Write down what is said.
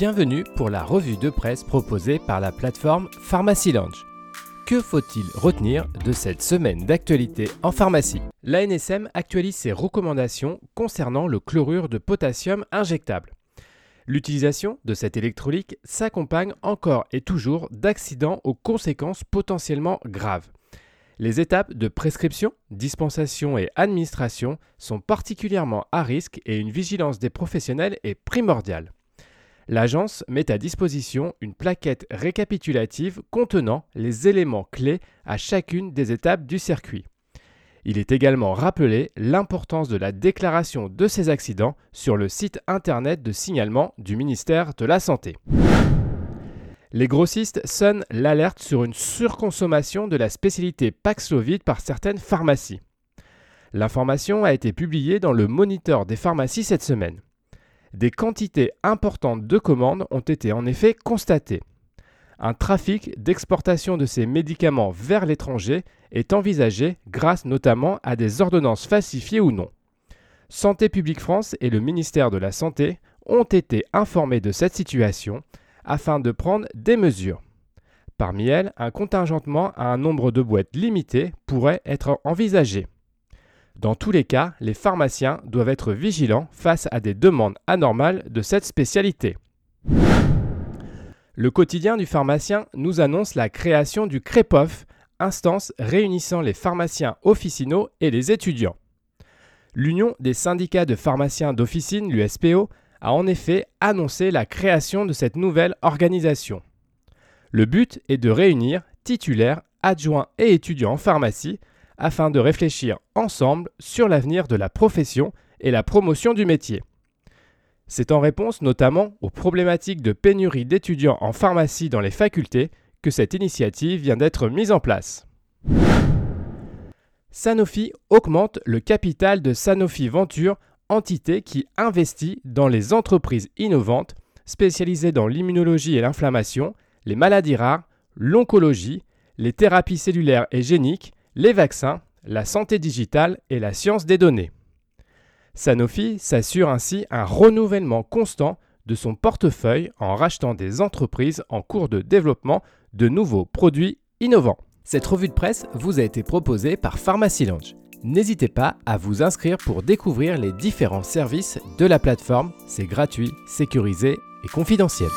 Bienvenue pour la revue de presse proposée par la plateforme Pharmacy Lounge. Que faut-il retenir de cette semaine d'actualité en pharmacie? L'ANSM actualise ses recommandations concernant le chlorure de potassium injectable. L'utilisation de cet électrolyte s'accompagne encore et toujours d'accidents aux conséquences potentiellement graves. Les étapes de prescription, dispensation et administration sont particulièrement à risque et une vigilance des professionnels est primordiale. L'agence met à disposition une plaquette récapitulative contenant les éléments clés à chacune des étapes du circuit. Il est également rappelé l'importance de la déclaration de ces accidents sur le site internet de signalement du ministère de la Santé. Les grossistes sonnent l'alerte sur une surconsommation de la spécialité Paxlovid par certaines pharmacies. L'information a été publiée dans le Moniteur des pharmacies cette semaine. Des quantités importantes de commandes ont été en effet constatées. Un trafic d'exportation de ces médicaments vers l'étranger est envisagé grâce notamment à des ordonnances falsifiées ou non. Santé publique France et le ministère de la Santé ont été informés de cette situation afin de prendre des mesures. Parmi elles, un contingentement à un nombre de boîtes limité pourrait être envisagé. Dans tous les cas, les pharmaciens doivent être vigilants face à des demandes anormales de cette spécialité. Le quotidien du pharmacien nous annonce la création du CREPOF, instance réunissant les pharmaciens officinaux et les étudiants. L'Union des syndicats de pharmaciens d'officine, l'USPO, a en effet annoncé la création de cette nouvelle organisation. Le but est de réunir titulaires, adjoints et étudiants en pharmacie afin de réfléchir ensemble sur l'avenir de la profession et la promotion du métier. C'est en réponse notamment aux problématiques de pénurie d'étudiants en pharmacie dans les facultés que cette initiative vient d'être mise en place. Sanofi augmente le capital de Sanofi Venture entité qui investit dans les entreprises innovantes spécialisées dans l'immunologie et l'inflammation, les maladies rares, l'oncologie, les thérapies cellulaires et géniques, les vaccins, la santé digitale et la science des données. Sanofi s'assure ainsi un renouvellement constant de son portefeuille en rachetant des entreprises en cours de développement de nouveaux produits innovants. Cette revue de presse vous a été proposée par Pharmacy Lounge. N'hésitez pas à vous inscrire pour découvrir les différents services de la plateforme. C'est gratuit, sécurisé et confidentiel.